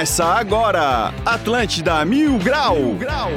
Começa agora, Atlântida Mil Grau. Mil Grau.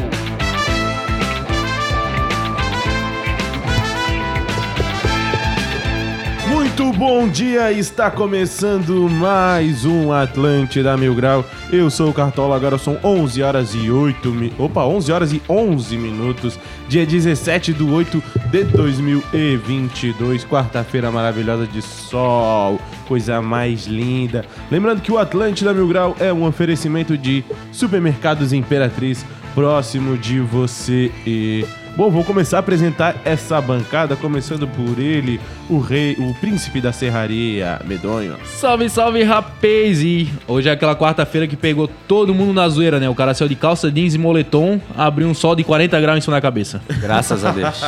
Muito bom dia, está começando mais um Atlântida Mil Grau. Eu sou o Cartola, agora são 11 horas e 8 mi... Opa, 11 horas e 11 minutos, dia 17 do 8 de 2022, quarta-feira maravilhosa de sol, coisa mais linda. Lembrando que o Atlântida Mil Grau é um oferecimento de supermercados Imperatriz próximo de você e... Bom, vou começar a apresentar essa bancada, começando por ele, o rei, o príncipe da serraria, Medonho. Salve, salve, rapaz! E hoje é aquela quarta-feira que pegou todo mundo na zoeira, né? O cara saiu de calça jeans e moletom, abriu um sol de 40 graus em cima da cabeça. Graças a Deus.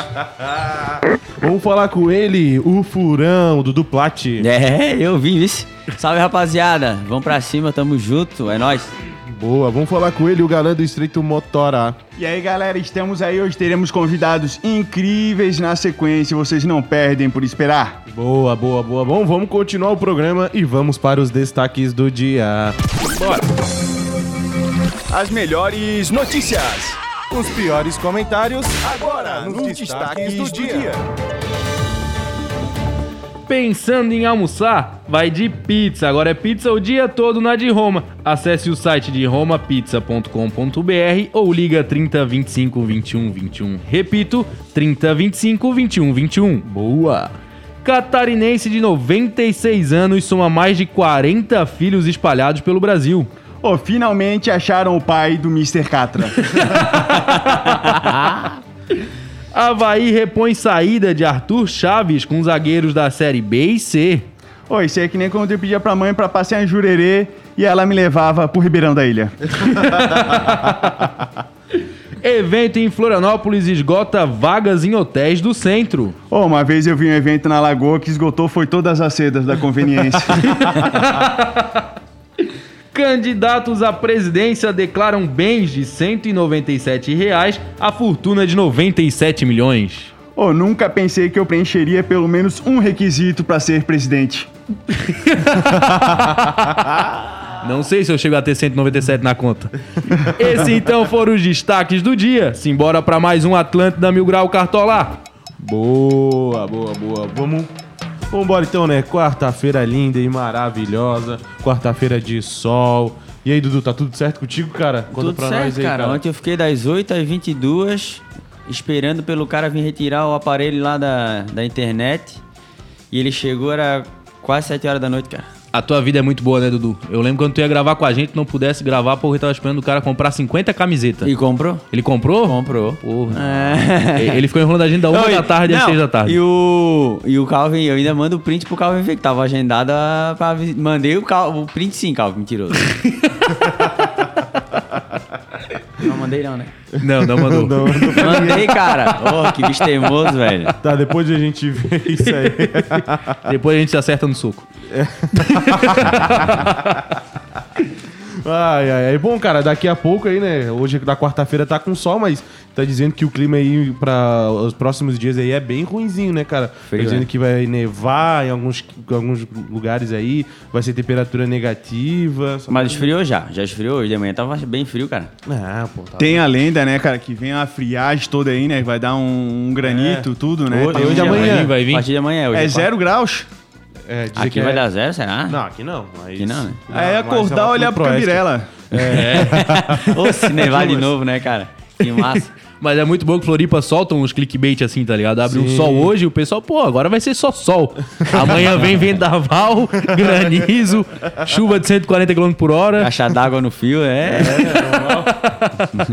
Vamos falar com ele, o furão, do Duplate. é, eu vim, vice. Salve, rapaziada. Vamos pra cima, tamo junto, é nóis. Boa, vamos falar com ele, o galã do Estreito Motora. E aí, galera, estamos aí hoje, teremos convidados incríveis na sequência, vocês não perdem por esperar. Boa, boa, boa. Bom, vamos continuar o programa e vamos para os destaques do dia. Bora. As melhores notícias. Os piores comentários Agora, nos destaques do dia. Pensando em almoçar? Vai de pizza. Agora é pizza o dia todo na de Roma. Acesse o site de romapizza.com.br ou liga 30 25 21 21. Repito, 30 25 21 21. Boa! Catarinense de 96 anos soma mais de 40 filhos espalhados pelo Brasil. Oh, finalmente acharam o pai do Mr. Catra. Havaí repõe saída de Arthur Chaves com zagueiros da Série B e C. Ô, isso aí é que nem quando eu pedia pra mãe pra passear em Jurerê e ela me levava pro Ribeirão da Ilha. Evento em Florianópolis esgota vagas em hotéis do centro. Ô, uma vez eu vi um evento na Lagoa que esgotou foi todas as sedas da conveniência. Candidatos à presidência declaram bens de 197 reais a fortuna de 97 milhões. Ô, nunca pensei que eu preencheria pelo menos um requisito pra ser presidente. Não sei se eu chego a ter 197 na conta. Esse então foram os destaques do dia. Simbora para mais um Atlântida Mil Grau Cartola. Boa, boa, boa. Vamos. Vambora então, né? Quarta-feira linda e maravilhosa. Quarta-feira de sol. E aí, Dudu, tá tudo certo contigo, cara? Conta Tudo certo, cara. Ontem eu fiquei das 8 às 22 esperando pelo cara vir retirar o aparelho lá da, da internet. E ele chegou, era quase 7 horas da noite, cara. A tua vida é muito boa, né, Dudu? Eu lembro quando tu ia gravar com a gente, não pudesse gravar porque tava esperando o cara comprar 50 camisetas. E comprou? Ele comprou? Comprou. Porra. É. Ele ficou enrolando a gente da uma Não, da tarde às não, seis da tarde. E o, e o Calvin, eu ainda mando o print pro Calvin ver que tava agendada pra. Mandei o, Cal, o print sim, Calvin, mentiroso. não mandei não, né? Não, não mandou. Não, não. Mandei, cara. Oh, que bicho teimoso, velho. Tá, depois a gente vê isso aí. Depois a gente se acerta no soco. Ai, ai, ai. Bom, cara, daqui a pouco aí, né? Hoje da quarta-feira tá com sol, mas tá dizendo que o clima aí para os próximos dias aí é bem ruinzinho, né, cara? Frio, tá dizendo né? que vai nevar em alguns, alguns lugares aí, vai ser temperatura negativa. Mas esfriou já. Já esfriou. Hoje de manhã tava bem frio, cara. Ah, pô, tá. Tem a lenda, né, cara, que vem a friagem toda aí, né? Vai dar um, um granito, tudo, né? Hoje, hoje um- amanhã. vai vir. A partir de amanhã. Hoje É pá. zero graus. É, dizer Aqui que vai é- dar zero, será? Não, aqui não. Mas... Aqui não, né? Aí mas acordar, é lá olhar pro. Cambirela. Ô, se nevar de novo, né, cara? Que massa. Mas é muito bom que Floripa soltam uns clickbait assim, tá ligado? Abre um Sim. sol hoje, o pessoal, pô, agora vai ser só sol. Amanhã vem vendaval, granizo, chuva de 140 km por hora. Caixa d'água no fio, é. Bom,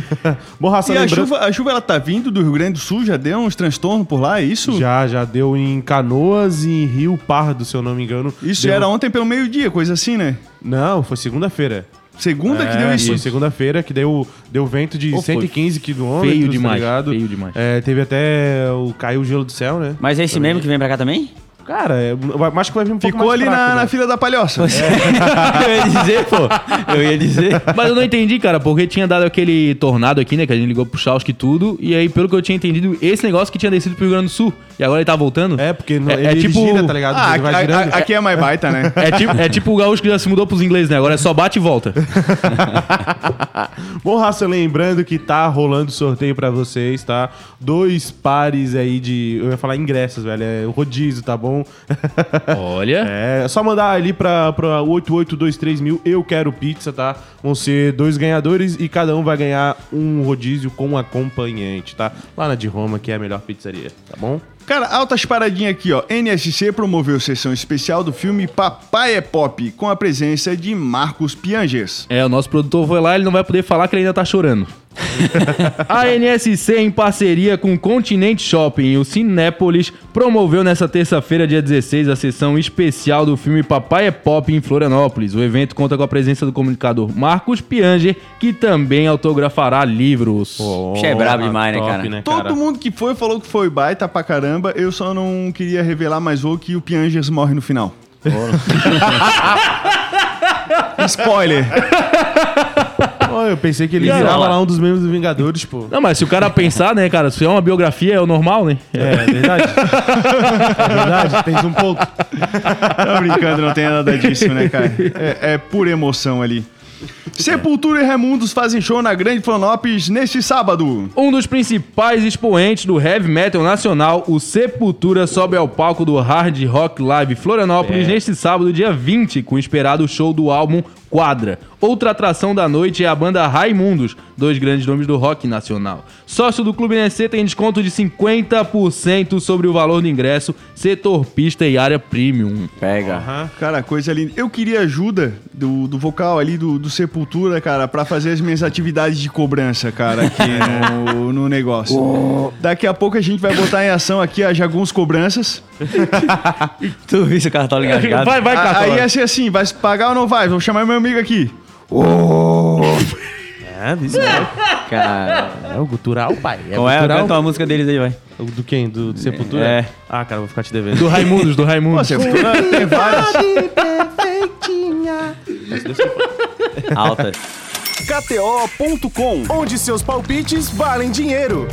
raça, E a chuva, a chuva, ela tá vindo do Rio Grande do Sul? Já deu uns transtornos por lá, é isso? Já, já deu em Canoas e Rio Pardo, se eu não me engano. Isso Deu- era ontem pelo meio-dia, coisa assim, né? Não, foi segunda-feira. Segunda que É, deu isso. Foi segunda-feira que deu, deu vento de foi 115 quilômetros, feio tá demais, ligado? feio demais. É, teve até o caiu o gelo do céu, né? Mas é esse mesmo que vem pra cá também? Cara, é, vai- acho que vai vir um pouco Ficou mais ali fraco, na, né? na fila da palhoça. eu ia dizer, pô. Eu ia dizer. Mas eu não entendi, cara, porque tinha dado aquele tornado aqui, né? Que a gente ligou pro Chausk e tudo. E aí, pelo que eu tinha entendido, esse negócio que tinha descido pro Rio Grande do Sul. E agora ele tá voltando. É, porque no- É- ele, é ele tipo- gira, tá ligado? Ah, a- a- aqui é mais baita, né? É tipo, é tipo o gaúcho que já se mudou pros ingleses, né? Agora é só bate e volta. Bom, Raça, lembrando que tá rolando sorteio pra vocês, tá? Dois pares aí de. Eu ia falar ingressos, velho. É o rodízio, tá bom? Olha. É, é só mandar ali pra, pra 8823 mil, eu quero pizza, tá? Vão ser dois ganhadores e cada um vai ganhar um rodízio com acompanhante, tá? Lá na de Roma, que é a melhor pizzaria, tá bom? Cara, altas paradinhas aqui, ó. NSC promoveu sessão especial do filme Papai é Pop, com a presença de Marcos Piangers. É, o nosso produtor foi lá, ele não vai poder falar que ele ainda tá chorando. a NSC, em parceria com o Continente Shopping e o Cinépolis, promoveu nessa terça-feira, dia 16, a sessão especial do filme Papai é Pop em Florianópolis. O evento conta com a presença do comunicador Marcos Pianger, que também autografará livros. Bicho é brabo demais, né, top, cara? Todo cara? mundo que foi falou que foi baita pra caramba. Eu só não queria revelar mais o que o Piangers morre no final. Spoiler. Eu pensei que ele Cara, virava lá. lá um dos membros dos Vingadores, pô. Não, mas se o cara pensar, né, cara, se é uma biografia, é o normal, né? É, é verdade. é verdade, tens um ponto. Tô brincando, não tem nada disso, né, cara? É, é pura emoção ali. Sepultura e Remundos fazem show na Grande Florianópolis neste sábado. Um dos principais expoentes do heavy metal nacional, o Sepultura, sobe ao palco do Hard Rock Live Florianópolis neste sábado, dia 20, com o esperado show do álbum Quadra. Outra atração da noite é a banda Raimundos, dois grandes nomes do rock nacional. Sócio do Clube NC tem desconto de 50% sobre o valor do ingresso, setor pista e área premium. Pega. Cara, coisa linda. Eu queria ajuda do, do vocal ali do, do Sepultura, cara, pra fazer as minhas atividades de cobrança, cara, aqui no, no negócio. Daqui a pouco a gente vai botar em ação aqui a Jaguns Cobranças. Tu viu esse cartão engasgado? Vai, vai, A- Cartola. Aí ia ser assim, vai se pagar ou não vai? Vou chamar meu amigo aqui. É, isso é, Cara. é o gutural, pai. É Qual é? gutural. Canta uma música deles aí, vai. O Do quem? Do, do Sepultura? É. Ah, cara, vou ficar te devendo. Do Raimundos, do Pô, Raimundos. Sepultura tem várias. Alta. KTO.com, onde seus palpites valem dinheiro.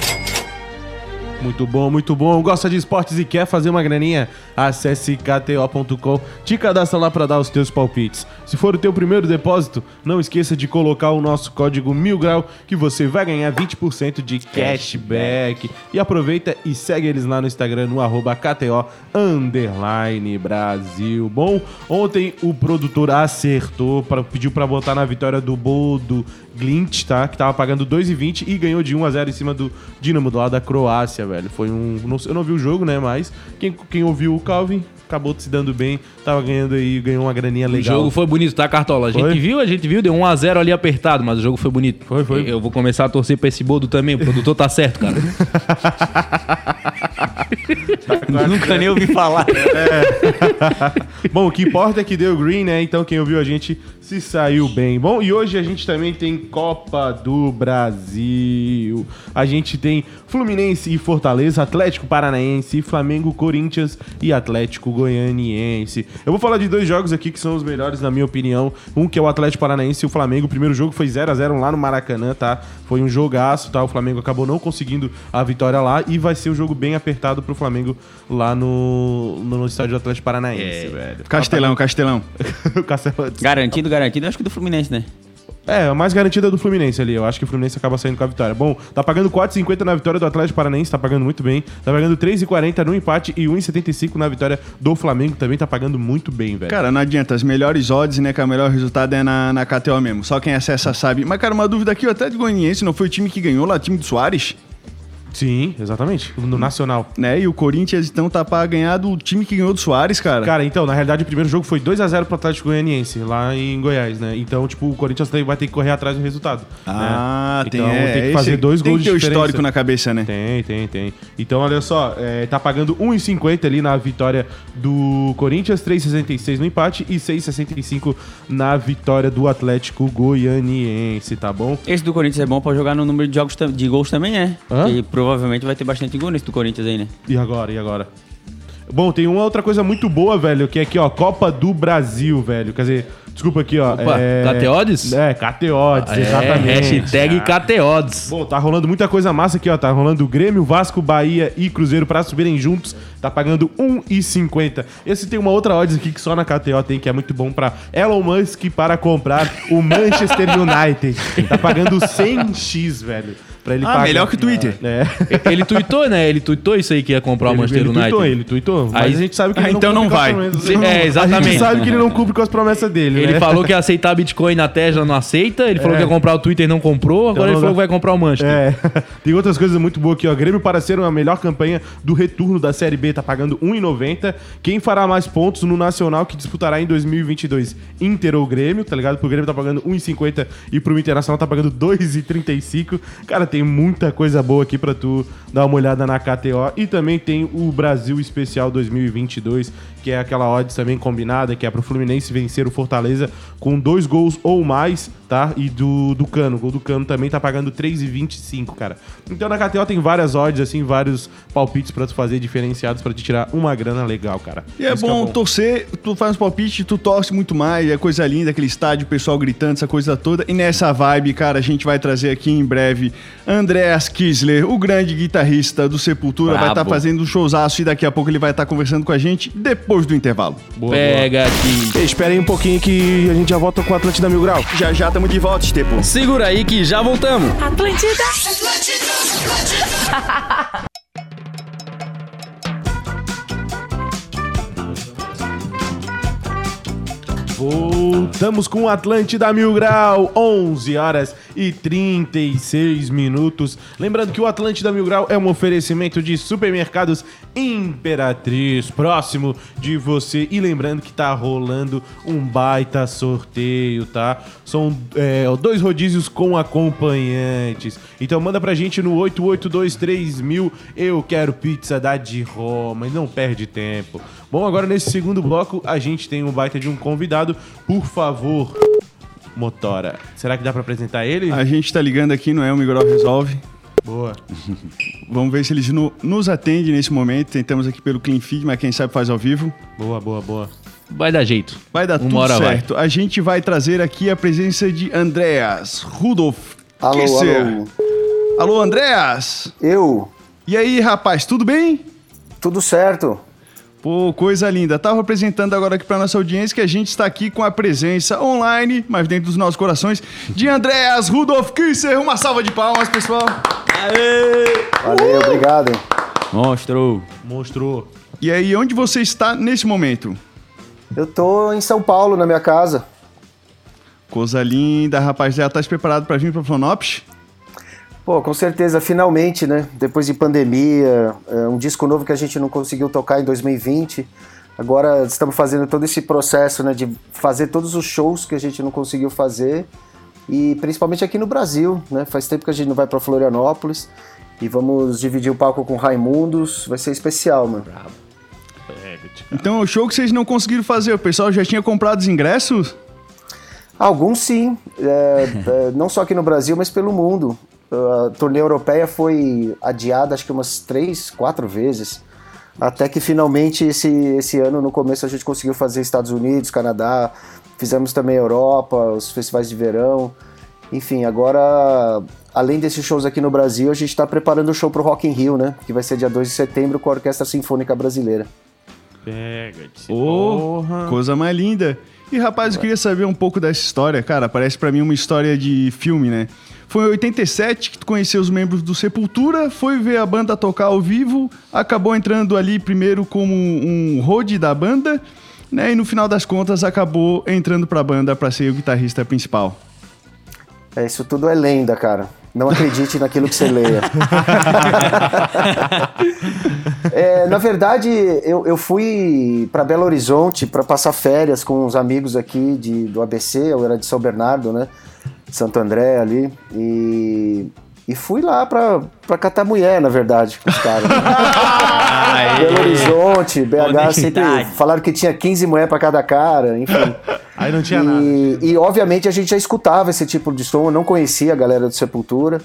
Muito bom, muito bom. Gosta de esportes e quer fazer uma graninha? Acesse kto.com, te cadastra lá para dar os teus palpites. Se for o teu primeiro depósito, não esqueça de colocar o nosso código mil grau que você vai ganhar 20% de cashback. E aproveita e segue eles lá no Instagram no arroba KTO underline Brasil. Bom, ontem o produtor acertou, pra, pediu para botar na vitória do Bodo Glint, tá? Que tava pagando 2,20 e ganhou de 1 a 0 em cima do Dinamo do lado da Croácia, velho. Foi um. eu não vi o jogo, né? Mas quem, quem ouviu o Calvin acabou se dando bem, tava ganhando aí, ganhou uma graninha O legal. jogo foi bonito, tá, Cartola? A gente Foi? viu, a gente viu, deu 1x0 ali apertado, mas o jogo foi bonito. Foi, foi. Eu vou começar a torcer pra esse bodo também, o produtor tá certo, cara. Nunca nem ouvi falar. Bom, o que importa é que deu green, né? Então quem ouviu a gente se saiu bem. Bom, e hoje a gente também tem Copa do Brasil. A gente tem Fluminense e Fortaleza, Atlético Paranaense, Flamengo, Corinthians e Atlético Goianiense. Eu vou falar de dois jogos aqui que são os melhores, na minha opinião. Um que é o Atlético Paranaense e o Flamengo. O primeiro jogo foi 0 a 0 lá no Maracanã, tá? Foi um jogaço, tá? O Flamengo acabou não conseguindo a vitória lá e vai ser um jogo bem apertado pro Flamengo lá no, no estádio do Atlético Paranaense, velho. Castelão, Castelão. o Castelo... Garantido, garantido, acho que do Fluminense, né? É, a mais garantida é do Fluminense ali. Eu acho que o Fluminense acaba saindo com a vitória. Bom, tá pagando 4,50 na vitória do Atlético Paranaense, tá pagando muito bem. Tá pagando 3,40 no empate e 1,75 na vitória do Flamengo, também tá pagando muito bem, velho. Cara, não adianta. As melhores odds, né? Que o melhor resultado é na, na KTO mesmo. Só quem acessa sabe. Mas, cara, uma dúvida aqui. O Atlético Goianiense não foi o time que ganhou lá, o time do Soares? Sim, exatamente. No Nacional. Né? E o Corinthians, então, tá pra ganhar do time que ganhou do Soares, cara. Cara, então, na realidade, o primeiro jogo foi 2x0 pro Atlético Goianiense, lá em Goiás, né? Então, tipo, o Corinthians tem- vai ter que correr atrás do resultado. Ah, né? tem, então, é, tem que fazer dois tem gols que ter de o diferença. histórico na cabeça, né? Tem, tem, tem. Então, olha só, é, tá pagando 1,50 ali na vitória do Corinthians, 3,66 no empate e 6,65 na vitória do Atlético Goianiense, tá bom? Esse do Corinthians é bom pra jogar no número de jogos de gols também, é? Hã? E provavelmente vai ter bastante gol nesse do Corinthians aí, né? E agora, e agora? Bom, tem uma outra coisa muito boa, velho, que é aqui, ó, Copa do Brasil, velho. Quer dizer, desculpa aqui, ó. Opa, é... Cateodes? É, Cateodes, É, exatamente. hashtag Cateodes. Bom, tá rolando muita coisa massa aqui, ó. Tá rolando Grêmio, Vasco, Bahia e Cruzeiro pra subirem juntos. Tá pagando 1,50. Esse tem uma outra odds aqui que só na KTO tem, que é muito bom pra Elon Musk para comprar o Manchester United. Tá pagando 100x, velho. Pra ele Ah, pagar. melhor que o Twitter. É. Ele tweetou, né? Ele tweetou isso aí que ia comprar o Manchester ele United. tweetou, ele tweetou. Mas Aí- a gente sabe que Ah, ele então não vai. é, A exatamente. gente sabe que ele não cumpre com as promessas dele, Ele né? falou que ia aceitar Bitcoin na Tesla, não aceita. Ele falou É. que ia comprar o Twitter, não comprou. Agora Então ele falou que vai comprar o Manchester. É, tem outras coisas muito boas aqui, ó. Grêmio para ser a melhor campanha do retorno da Série B, tá pagando 1,90. Quem fará mais pontos no Nacional que disputará em 2022? Inter ou Grêmio, tá ligado? Pro Grêmio tá pagando 1,50 e pro Internacional tá pagando 2,35. Cara, tem muita coisa boa aqui pra tu dar uma olhada na KTO. E também tem o Brasil Especial 2022, que é aquela odds também combinada, que é pro Fluminense vencer o Fortaleza com dois gols ou mais, tá? E do, do Cano. O gol do Cano também tá pagando 3,25, cara. Então na KTO tem várias odds, assim, vários palpites pra tu fazer diferenciados pra te tirar uma grana legal, cara. E é Isso que bom, torcer, tu faz um palpite, tu torce muito mais, é coisa linda, aquele estádio, o pessoal gritando, essa coisa toda. E nessa vibe, cara, a gente vai trazer aqui em breve Andreas Kisler, o grande guitarrista do Sepultura, vai estar Brabo. fazendo um showzaço e daqui a pouco ele vai estar conversando com a gente depois do intervalo. Boa, Pega aqui. Aí um pouquinho que a gente já volta com o Atlântida Mil Grau. Já já estamos de volta, Estepo. Segura aí que já voltamos. Atlântida. Voltamos com o Atlântida Mil Grau, 11 horas e 36 minutos. Lembrando que o Atlântida Mil Grau é um oferecimento de supermercados Imperatriz, próximo de você. E lembrando que tá rolando um baita sorteio, tá? São é, dois rodízios com acompanhantes. Então manda pra gente no 8823 Eu quero pizza da de Roma. E não perde tempo. Bom, agora nesse segundo bloco a gente tem um baita de um convidado. Por favor, Motora. Será que dá pra apresentar ele? A gente tá ligando aqui no El Miguel Resolve. Boa. Vamos ver se eles no- nos atendem nesse momento. Tentamos aqui pelo Clean Feed, mas quem sabe faz ao vivo. Boa, boa, boa. Vai dar jeito. Vai dar Uma tudo hora vai. certo. A gente vai trazer aqui a presença de Andreas Rudolf. Alô, Kisser. alô. Alô, Andreas. Eu? E aí, rapaz, tudo bem? Tudo certo? Pô, coisa linda. Tava apresentando agora aqui pra nossa audiência que a gente está aqui com a presença online, mas dentro dos nossos corações, de Andreas Rudolf Kisser. Uma salva de palmas, pessoal. Valeu, obrigado. Monstro. Mostrou. E aí, onde você está nesse momento? Eu tô em São Paulo, na minha casa. Coisa linda, rapaz. Já tá se preparado pra vir pra Flonopes? Pô, com certeza, finalmente, né? Depois de pandemia, é, um disco novo que a gente não conseguiu tocar em 2020. Agora estamos fazendo todo esse processo, né? De fazer todos os shows que a gente não conseguiu fazer. E principalmente aqui no Brasil, né? Faz tempo que a gente não vai pra Florianópolis. E vamos dividir o palco com Raimundos. Vai ser especial, mano. Então, o show que vocês não conseguiram fazer, o pessoal já tinha comprado os ingressos? Alguns sim, é, é, não só aqui no Brasil, mas pelo mundo. A turnê europeia foi adiada acho que umas três, quatro vezes. Até que finalmente esse, esse ano, no começo, a gente conseguiu fazer Estados Unidos, Canadá, fizemos também Europa, os festivais de verão. Enfim, agora, além desses shows aqui no Brasil, a gente está preparando o show pro Rock in Rio, né? Que vai ser dia 2 de setembro com a Orquestra Sinfônica Brasileira. Pega-te. Ô, Porra. coisa mais linda. E rapaz, eu queria saber um pouco dessa história, cara. Parece pra mim uma história de filme, né? Foi em 87 que tu conheceu os membros do Sepultura, foi ver a banda tocar ao vivo, acabou entrando ali primeiro como um road da banda, né? E no final das contas acabou entrando pra banda pra ser o guitarrista principal. É, isso tudo é lenda, cara. Não acredite naquilo que você leia. É, na verdade, eu, eu fui para Belo Horizonte para passar férias com uns amigos aqui de, do ABC, eu era de São Bernardo, né? Santo André ali. E, e fui lá pra, pra catar mulher, na verdade, com os caras. Belo Horizonte, BH, sempre falaram que tinha 15 mulheres pra cada cara, enfim. Aí não tinha nada. E, e, obviamente a gente já escutava esse tipo de som, eu não conhecia a galera do Sepultura.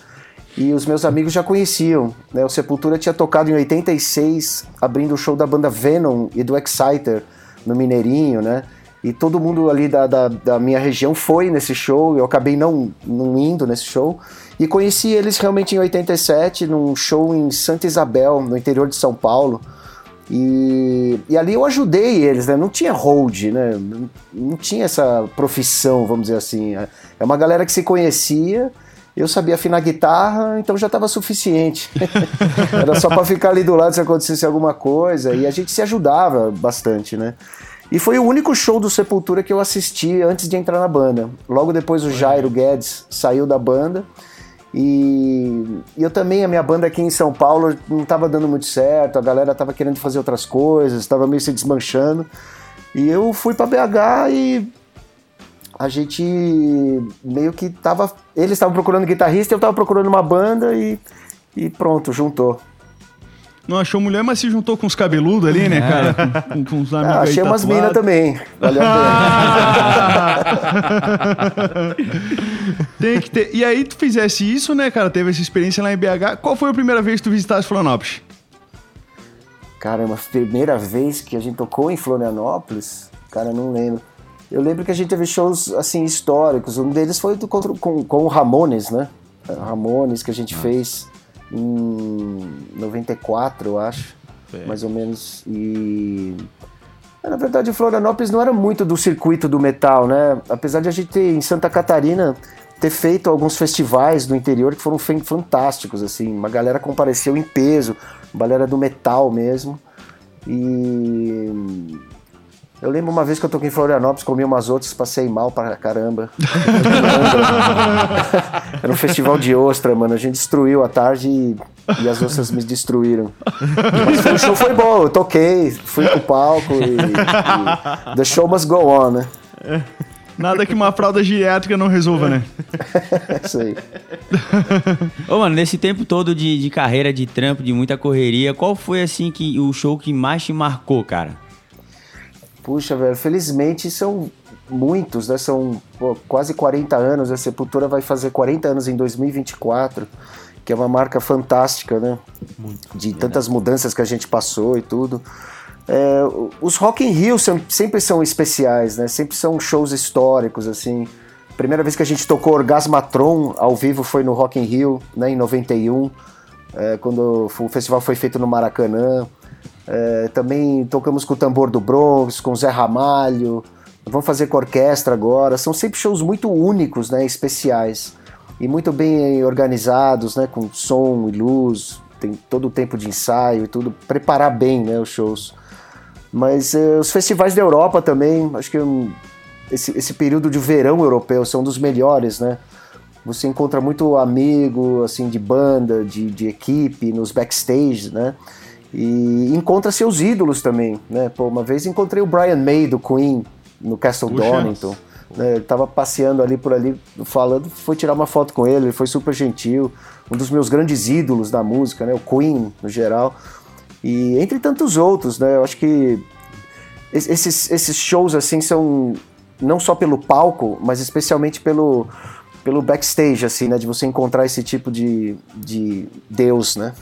E os meus amigos já conheciam. Né? O Sepultura tinha tocado em 86, abrindo o show da banda Venom e do Exciter no Mineirinho, né? E todo mundo ali da, da, da, minha região foi nesse show, eu acabei não, não indo nesse show. E conheci eles realmente em 87, num show em Santa Isabel, no interior de São Paulo. E, e ali eu ajudei eles, né? Não tinha hold, né? Não, não tinha essa profissão, vamos dizer assim. É uma galera que se conhecia, eu sabia afinar guitarra, então já estava suficiente. Era só para ficar ali do lado se acontecesse alguma coisa. E a gente se ajudava bastante, né? E foi o único show do Sepultura que eu assisti antes de entrar na banda. Logo depois o Jairo Guedes saiu da banda. E, eu também, a minha banda aqui em São Paulo não estava dando muito certo, a galera estava querendo fazer outras coisas, estava meio se desmanchando. E eu fui para BH e a gente meio que tava. Eles estavam procurando guitarrista, eu estava procurando uma banda e, e pronto, juntou. Não achou mulher, mas se juntou com os cabeludos ali, né, cara? Com, com os amigos ah, Achei umas minas também. Valeu a pena. Tem que ter. E aí tu fizesse isso, né, cara? Teve essa experiência lá em BH. Qual foi a primeira vez que tu visitaste Florianópolis? Cara, uma primeira vez que a gente tocou em Florianópolis, cara, não lembro. Eu lembro que a gente teve shows, assim, históricos. Um deles foi do, com, com, com o Ramones, né? Ramones, que a gente fez em 94, eu acho, é. mais ou menos. E na verdade, Florianópolis não era muito do circuito do metal, né? Apesar de a gente ter em Santa Catarina ter feito alguns festivais do interior que foram fantásticos, assim, uma galera compareceu em peso, uma galera do metal mesmo. E eu lembro uma vez que eu toquei em Florianópolis, comi umas outras, passei mal pra caramba. Era um festival de ostra, mano. A gente destruiu a tarde e, e as ostras me destruíram. Mas o show foi bom, eu toquei, fui pro palco e, e The show must go on, né? Nada que uma fralda geriátrica não resolva, né? Isso aí. Ô, mano, nesse tempo todo de, de carreira, de trampo, de muita correria, qual foi, assim, que o show que mais te marcou, cara? Puxa, velho, felizmente são muitos, né? São pô, quase 40 anos. A Sepultura vai fazer 40 anos em 2024, que é uma marca fantástica, né? Muito de tantas mudanças que a gente passou e tudo. É, os Rock in Rio sempre são especiais, né? Sempre são shows históricos, assim. Primeira vez que a gente tocou Orgasmatron ao vivo foi no Rock in Rio, né? Em 91, é, quando o festival foi feito no Maracanã. É, também tocamos com o Tambor do Bronx, com o Zé Ramalho. Vamos fazer com orquestra agora. São sempre shows muito únicos, né, especiais. E muito bem organizados, né, com som e luz. Tem todo o tempo de ensaio e tudo. Preparar bem né, os shows. Mas é, os festivais da Europa também, acho que um, esse, esse período de verão europeu são dos melhores, né? Você encontra muito amigo, assim, de banda, de, de equipe, nos backstage, né? E encontra seus ídolos também, né? Pô, uma vez encontrei o Brian May do Queen no Castle Puxa. Donington. Né? Ele tava passeando ali por ali, falando, foi tirar uma foto com ele, ele foi super gentil, um dos meus grandes ídolos da música, né? O Queen, no geral. E entre tantos outros, né? Eu acho que esses, esses shows, assim, são não só pelo palco, mas especialmente pelo, pelo backstage, assim, né? De você encontrar esse tipo de, de Deus, né?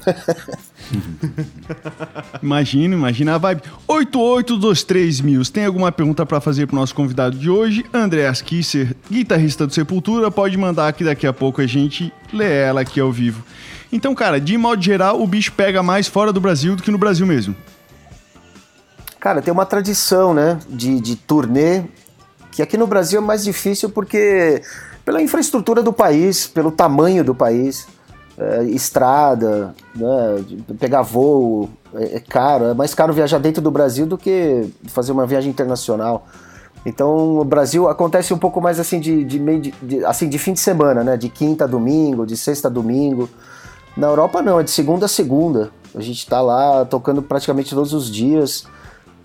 imagina, imagina a vibe. 8823 mil. Tem alguma pergunta para fazer pro nosso convidado de hoje? Andreas Kisser, guitarrista do Sepultura, pode mandar que daqui a pouco a gente lê ela aqui ao vivo. Então, cara, de modo geral, o bicho pega mais fora do Brasil do que no Brasil mesmo. Cara, tem uma tradição, né, de, de turnê, que aqui no Brasil é mais difícil porque pela infraestrutura do país, pelo tamanho do país é, estrada, né, pegar voo é, é, caro, é mais caro viajar dentro do Brasil do que fazer uma viagem internacional. Então o Brasil acontece um pouco mais assim de, de meio de, de, assim de fim de semana, né? De quinta a domingo, de sexta a domingo. Na Europa não, é de segunda a segunda. A gente está lá tocando praticamente todos os dias.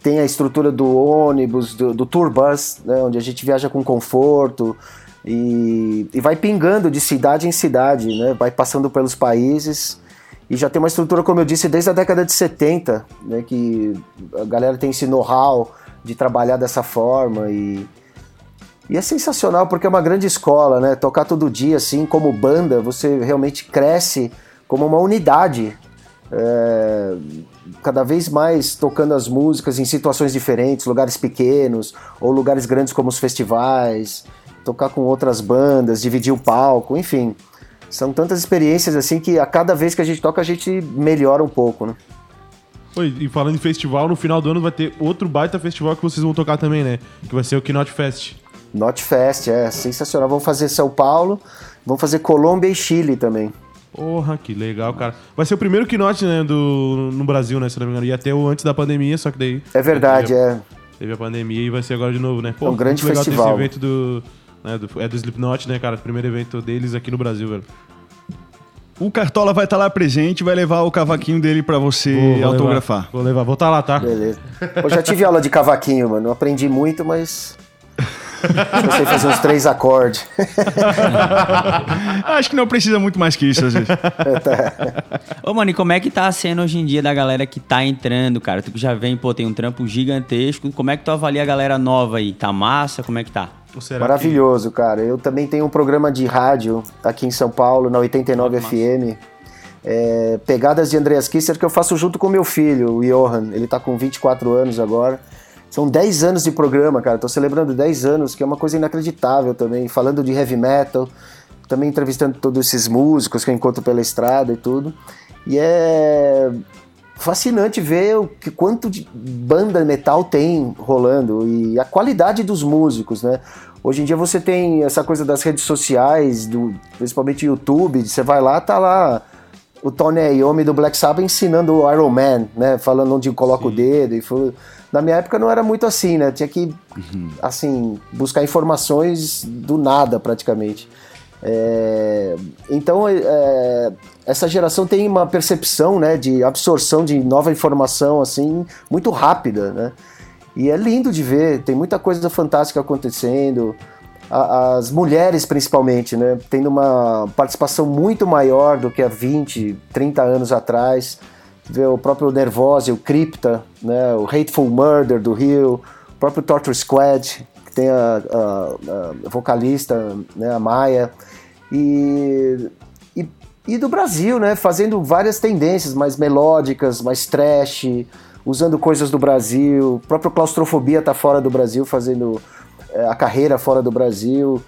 Tem a estrutura do ônibus, do, do tour bus, né? onde a gente viaja com conforto. E, e vai pingando de cidade em cidade, né? Vai passando pelos países e já tem uma estrutura, como eu disse, desde a década de 70, né? Que a galera tem esse know-how de trabalhar dessa forma e, E é sensacional porque é uma grande escola, né? Tocar todo dia, assim, como banda, você realmente cresce como uma unidade. É, cada vez mais tocando as músicas em situações diferentes, lugares pequenos ou lugares grandes como os festivais, tocar com outras bandas, dividir o palco, enfim. São tantas experiências assim que a cada vez que a gente toca a gente melhora um pouco, né? Oi, e falando em festival, no final do ano vai ter outro baita festival que vocês vão tocar também, né? Que vai ser o Knot Fest. Not Fest, é sensacional. Vamos fazer São Paulo, vamos fazer Colômbia e Chile também. Porra, que legal, cara. Vai ser o primeiro Knot, né, do, no Brasil, né, se não me engano. Ia o antes da pandemia, só que daí... É verdade, teve, é. Teve a pandemia e vai ser agora de novo, né? É um grande legal ter festival. esse evento do, né, do... É do Slipknot, né, cara? Primeiro evento deles aqui no Brasil, velho. O Cartola vai estar lá presente, vai levar o cavaquinho dele pra você Vou- vou autografar. levar. Vou levar, vou estar lá, tá? Beleza. Eu já tive aula de cavaquinho, mano. Não aprendi muito, mas. Eu sei fazer uns três acordes. Acho que não precisa muito mais que isso, às vezes. Ô, mano, e como é que tá sendo hoje em dia da galera que tá entrando, cara? Tu que já vem, pô, tem um trampo gigantesco. Como é que tu avalia a galera nova aí? Tá massa? Como é que tá? Maravilhoso, cara. Eu também tenho um programa de rádio aqui em São Paulo, na 89 FM. É, Pegadas de Andreas Kisser, que eu faço junto com meu filho, o Johan. Ele tá com 24 anos agora. São 10 anos de programa, cara. Tô celebrando 10 anos, que é uma coisa inacreditável também. Falando de heavy metal, também entrevistando todos esses músicos que eu encontro pela estrada e tudo. E é fascinante ver o que quanto de banda metal tem rolando e a qualidade dos músicos, né? Hoje em dia você tem essa coisa das redes sociais, do, principalmente YouTube, você vai lá, tá lá o Tony Iommi do Black Sabbath ensinando o Iron Man, né? Falando onde coloca o dedo e foi... Na minha época não era muito assim, né? Tinha que, assim, buscar informações do nada praticamente. É, então, é, essa geração tem uma percepção né, de absorção de nova informação assim muito rápida, né? E é lindo de ver, tem muita coisa fantástica acontecendo. A- as mulheres, principalmente, né, tendo uma participação muito maior do que há 20, 30 anos atrás. Vê o próprio Nervosa, o Crypta, né, o Hateful Murder do Rio, o próprio Torture Squad, que tem a, a- a vocalista, né, a Maia. E, e, e do Brasil, né? Fazendo várias tendências mais melódicas, mais trash, usando coisas do Brasil. O próprio Claustrofobia tá fora do Brasil, fazendo é, a carreira fora do Brasil.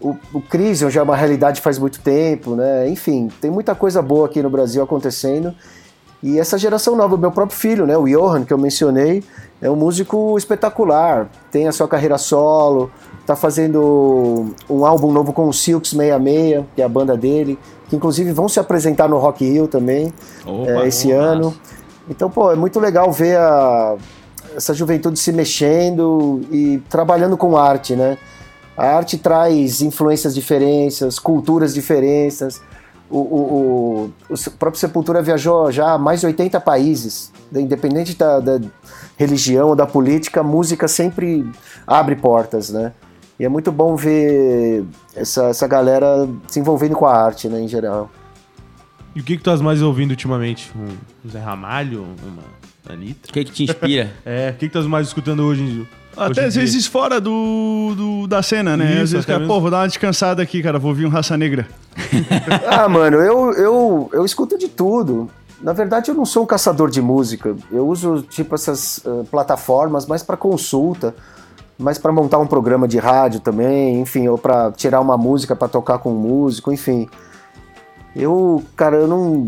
O, o Crisium já é uma realidade faz muito tempo, né? Enfim, tem muita coisa boa aqui no Brasil acontecendo. E essa geração nova, meu próprio filho, né, o Johan, que eu mencionei, é um músico espetacular. Tem a sua carreira solo, tá fazendo um álbum novo com o Silks 66, que é a banda dele, que inclusive vão se apresentar no Rock Hill também Opa, é, esse opa. ano. Então, pô, é muito legal ver a- essa juventude se mexendo e trabalhando com arte, né? A arte traz influências diferentes, culturas diferentes. O, o, o, o próprio Sepultura viajou já a mais de 80 países. Independente da, da religião ou da política, a música sempre abre portas, né? E é muito bom ver essa, essa galera se envolvendo com a arte, né, em geral. E o que, que tu estás mais ouvindo ultimamente? Um Zé Ramalho? Uma Anitta? O que que te inspira? É, o que, que tu estás mais escutando hoje? hoje Até em às dia? vezes fora do, do- da cena, né? Isso, às vezes, até cara, mesmo. pô, vou dar uma descansada aqui, cara, vou ouvir um Raça Negra. Ah, mano, eu, eu, eu escuto de tudo. Na verdade, eu não sou um caçador de música. Eu uso, tipo, essas eh, plataformas mais para consulta, mais para montar um programa de rádio também, enfim, ou para tirar uma música para tocar com um músico, enfim. Eu, cara, eu não.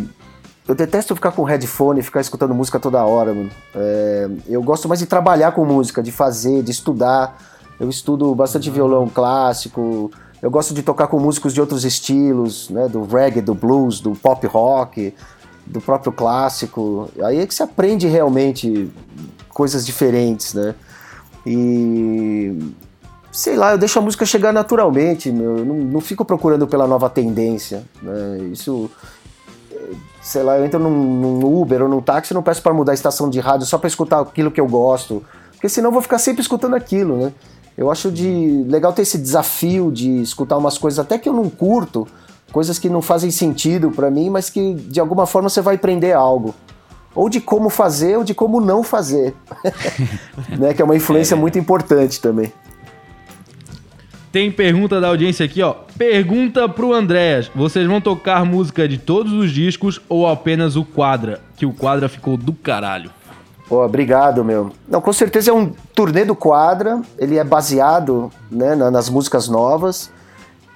Eu detesto ficar com headphone e ficar escutando música toda hora, mano. É, eu gosto mais de trabalhar com música, de fazer, de estudar. Eu estudo bastante violão clássico. Eu gosto de tocar com músicos de outros estilos, né? Do reggae, do blues, do pop rock, do próprio clássico. Aí é que se aprende realmente coisas diferentes, né? E sei lá, eu deixo a música chegar naturalmente, meu. Eu não, não fico procurando pela nova tendência, né? Isso sei lá, eu entro num, num Uber ou num táxi não peço para mudar a estação de rádio só para escutar aquilo que eu gosto, porque senão eu vou ficar sempre escutando aquilo, né? Eu acho de legal ter esse desafio de escutar umas coisas até que eu não curto, coisas que não fazem sentido para mim, mas que de alguma forma você vai aprender algo. Ou de como fazer ou de como não fazer. né? Que é uma influência muito importante também. Tem pergunta da audiência aqui, ó. Pergunta pro Andréas: vocês vão tocar música de todos os discos ou apenas o Quadra? Que o Quadra ficou do caralho. Pô, obrigado, meu. Não, com certeza é um turnê do Quadra. Ele é baseado né, na- nas músicas novas,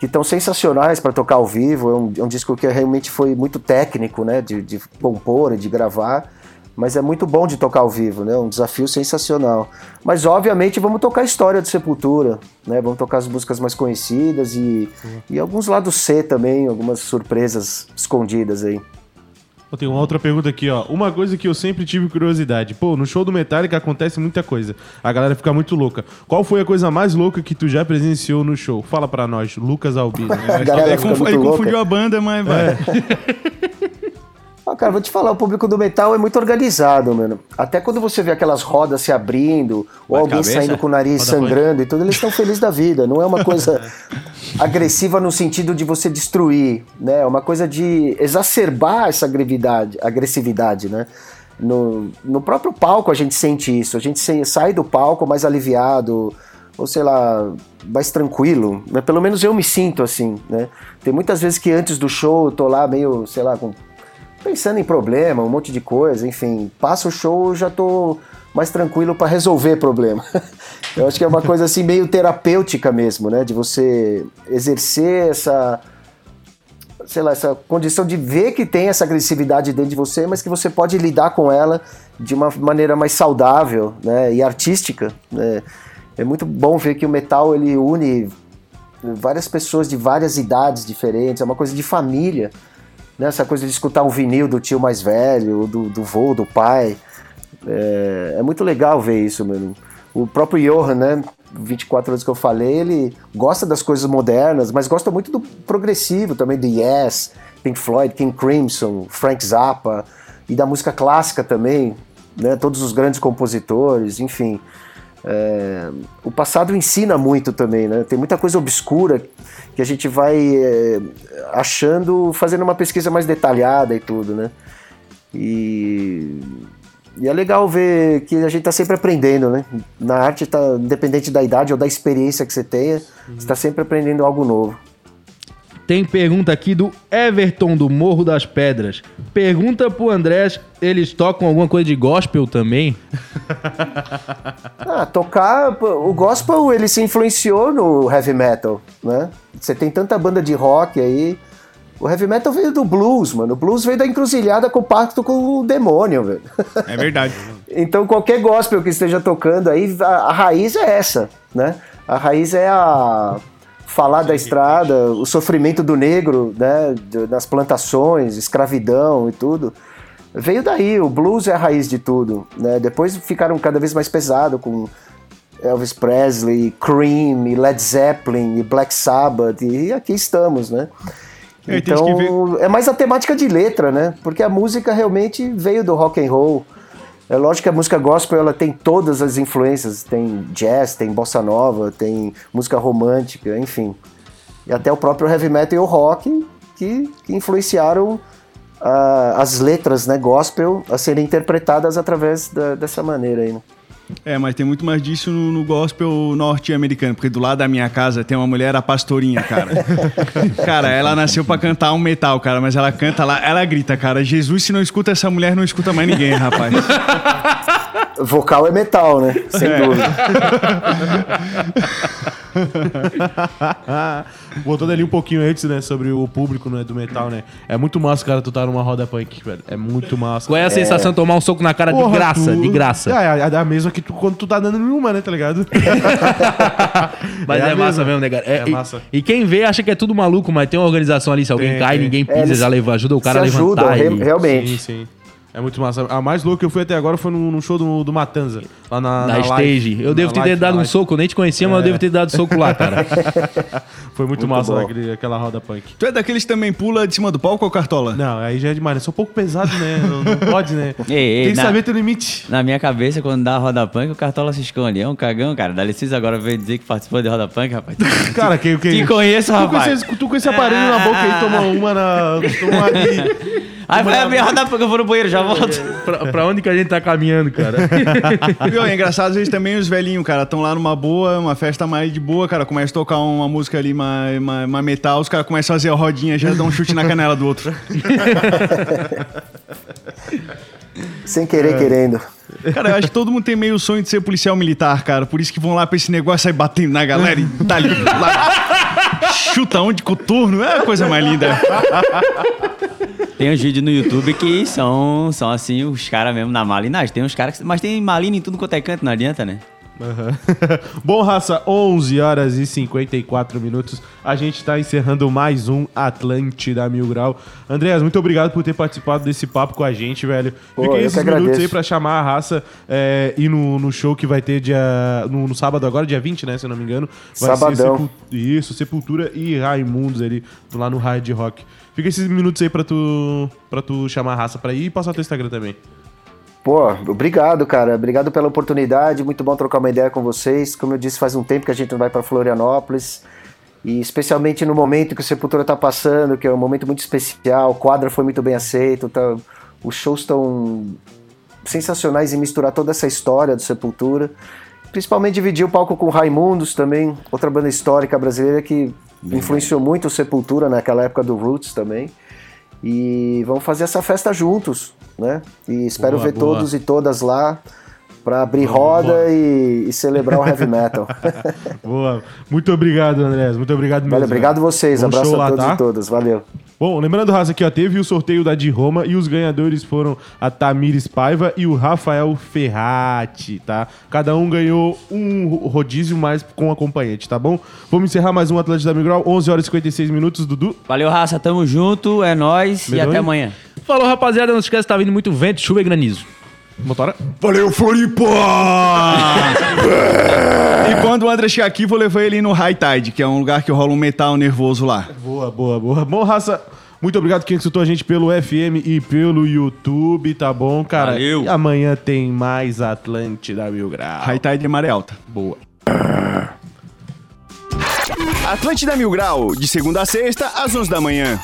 que estão sensacionais para tocar ao vivo. É um, é um disco que realmente foi muito técnico, né? De, de compor e de gravar. Mas é muito bom de tocar ao vivo, né? Um desafio sensacional. Mas, obviamente, vamos tocar a história do Sepultura, né? Vamos tocar as músicas mais conhecidas e, e alguns lados C também, algumas surpresas escondidas aí. Tem uma outra pergunta aqui, ó. Uma coisa que eu sempre tive curiosidade. Pô, no show do Metallica acontece muita coisa. A galera fica muito louca. Qual foi a coisa mais louca que tu já presenciou no show? Fala pra nós, Lucas Albino. A galera Ele, muito ele confundiu a banda, mas vai. Ah, cara, vou te falar, o público do metal é muito organizado, mano. Até quando você vê aquelas rodas se abrindo, ou alguém cabeça? saindo com o nariz sangrando e tudo, eles estão felizes da vida. Não é uma coisa agressiva no sentido de você destruir, né? É uma coisa de exacerbar essa agressividade, agressividade né? No, no próprio palco a gente sente isso. A gente sai do palco mais aliviado, ou sei lá, mais tranquilo. Né? Pelo menos eu me sinto assim, né? Tem muitas vezes que antes do show eu tô lá meio, sei lá, com pensando em problema, um monte de coisa, enfim, passa o show, já tô mais tranquilo para resolver problema. eu acho que é uma coisa assim meio terapêutica mesmo, né, de você exercer essa sei lá, essa condição de ver que tem essa agressividade dentro de você, mas que você pode lidar com ela de uma maneira mais saudável, né, e artística, né? É muito bom ver que o metal ele une várias pessoas de várias idades diferentes, é uma coisa de família, né? Essa coisa de escutar um vinil do tio mais velho, do, do vô, do pai. É, é muito legal ver isso, mano. O próprio Johan, né? 24 anos que eu falei, ele gosta das coisas modernas, mas gosta muito do progressivo também, do Yes, Pink Floyd, King Crimson, Frank Zappa, e da música clássica também, né? Todos os grandes compositores, enfim. É, o passado ensina muito também, né? Tem muita coisa obscura que a gente vai é, achando, fazendo uma pesquisa mais detalhada e tudo, né? E, e é legal ver que a gente tá sempre aprendendo, né? Na arte, tá, independente da idade ou da experiência que você tenha, você tá sempre aprendendo algo novo. Tem pergunta aqui do Everton do Morro das Pedras. Pergunta pro Andrés, eles tocam alguma coisa de gospel também? Ah, tocar. O gospel ele se influenciou no heavy metal, né? Você tem tanta banda de rock aí. O heavy metal veio do blues, mano. O blues veio da encruzilhada com o pacto com o demônio, velho. É verdade. Então qualquer gospel que esteja tocando aí, a, a raiz é essa, né? A raiz é a falar da estrada, o sofrimento do negro, né? Das plantações, escravidão e tudo. Veio daí, o blues é a raiz de tudo, né? Depois ficaram cada vez mais pesado com Elvis Presley, Cream, e Led Zeppelin, e Black Sabbath, e aqui estamos, né? É, Então, é mais a temática de letra, né? Porque a música realmente veio do rock and roll. É lógico que a música gospel ela tem todas as influências, tem jazz, tem bossa nova, tem música romântica, enfim. E até o próprio heavy metal e o rock que, que influenciaram as letras, né, gospel, a serem interpretadas através da- dessa maneira aí, né? É, mas tem muito mais disso no, no gospel norte-americano, porque do lado da minha casa tem uma mulher, a pastorinha, cara. cara, ela nasceu pra cantar um metal, cara, mas ela canta lá, ela grita, cara, Jesus, se não escuta essa mulher, não escuta mais ninguém, rapaz. Vocal é metal, né? Sem É. dúvida. Voltando ali um pouquinho antes, né, sobre o público né, do metal, né? É muito massa, cara, tu tá numa roda punk, velho. É muito massa. Qual é a sensação de tomar um soco na cara de Porra, graça? tu- De graça. É, é a mesma que tu, quando tu tá dando nenhuma, né, tá ligado? Mas É é, a massa mesmo, né, cara? É, É e- massa. E, quem vê acha que é tudo maluco, mas tem uma organização ali. Se alguém Tem, cai, tem. ninguém É, pisa, já leva, ajuda o cara Se a levantar. ajudam, e- re- realmente. Sim, sim. É muito massa. A mais louca que eu fui até agora foi no, no show do, do Matanza, lá na, Na, na live. stage. Eu devo Na ter live, dado um live. soco, eu nem te conhecia, mas eu devo ter dado soco lá, cara. Foi muito, Muito massa naquele, aquela roda punk. tu é daqueles que também pula de cima do palco ou cartola? Não, aí já é demais, né? Sou um pouco pesado, né? Não, não pode, né? Ei, ei, Tem que na- saber teu limite. Na minha cabeça, quando dá a roda punk, o Cartola se esconde. É um cagão, cara. Dá licença agora veio dizer que participou de roda punk, rapaz. Cara, que, que... Te conheço, Tu com, rapaz. esse, tu com esse aparelho na boca aí, toma uma na. Toma ali. Aí vai abrir a roda porque eu vou no banheiro, já volto. Pra, pra onde que a gente tá caminhando, cara? Viu? É engraçado, às vezes também os velhinhos, cara, estão lá numa boa, uma festa mais de boa, cara, começa a tocar uma música ali, uma, uma, uma metal, os caras começam a fazer a rodinha, já dão um chute na canela do outro. Sem querer, É. querendo. Cara, eu acho que todo mundo tem meio sonho de ser policial militar, cara, por isso que vão lá pra esse negócio, sai batendo na galera e tá ali, lá, chuta onde, coturno, é a coisa mais linda. Tem uns vídeos no YouTube que são, são assim, os caras mesmo na malinagem. Tem uns caras. Mas tem malina em tudo quanto é canto, não adianta, né? Aham. Bom, raça, 11 horas e 54 minutos. A gente tá encerrando mais um Atlântida Mil Grau. Andréas, muito obrigado por ter participado desse papo com a gente, velho. Pô, que esses minutos agradeço. aí pra chamar a raça é, ir no, no show que vai ter dia. No, no sábado agora, dia 20, né? Se eu não me engano. Vai Sabadão. Sepul- Isso, Sepultura e Raimundos ali, lá no Hard Rock. Fica esses minutos aí pra tu, pra tu chamar a raça pra ir e passar teu Instagram também. Pô, obrigado, cara. Obrigado pela oportunidade. Muito bom trocar uma ideia com vocês. Como eu disse, faz um tempo que a gente não vai para Florianópolis. E especialmente no momento que o Sepultura tá passando, que é um momento muito especial. O quadro foi muito bem aceito. Tá, os shows estão sensacionais em misturar toda essa história do Sepultura. Principalmente dividir o palco com Raimundos também, outra banda histórica brasileira que influenciou muito o Sepultura naquela época do Roots também. E vamos fazer essa festa juntos, né? E espero Boa, ver boa. todos e todas lá para abrir roda E, e celebrar o heavy metal. Boa. Muito obrigado, Andréas. Muito obrigado mesmo. Valeu, obrigado vocês. Bom Abraço a lá, todos tá? e todas. Valeu. Bom, lembrando, Raça, aqui ó, teve o sorteio da de Roma e os ganhadores foram a Tamires Paiva e o Rafael Ferrati, tá? Cada um ganhou um rodízio mais com acompanhante, tá bom? Vamos encerrar mais um Atlântico da Migral, 11 horas e 56 minutos, Dudu. Valeu, raça. Tamo junto. É nóis. E até amanhã. Falou, rapaziada. Não se esquece, tá vindo muito vento, chuva e granizo. Motora? Valeu, Floripa! e quando o André chegar aqui, vou levar ele no High Tide, que é um lugar que rola um metal nervoso lá. Boa, boa, boa. Bom, Raça, muito obrigado quem escutou a gente pelo FM e pelo YouTube, tá bom, cara? Valeu. E amanhã tem mais Atlântida Mil Grau. High Tide é maré alta. Boa. Atlântida Mil Grau, de segunda a sexta, às 11 da manhã.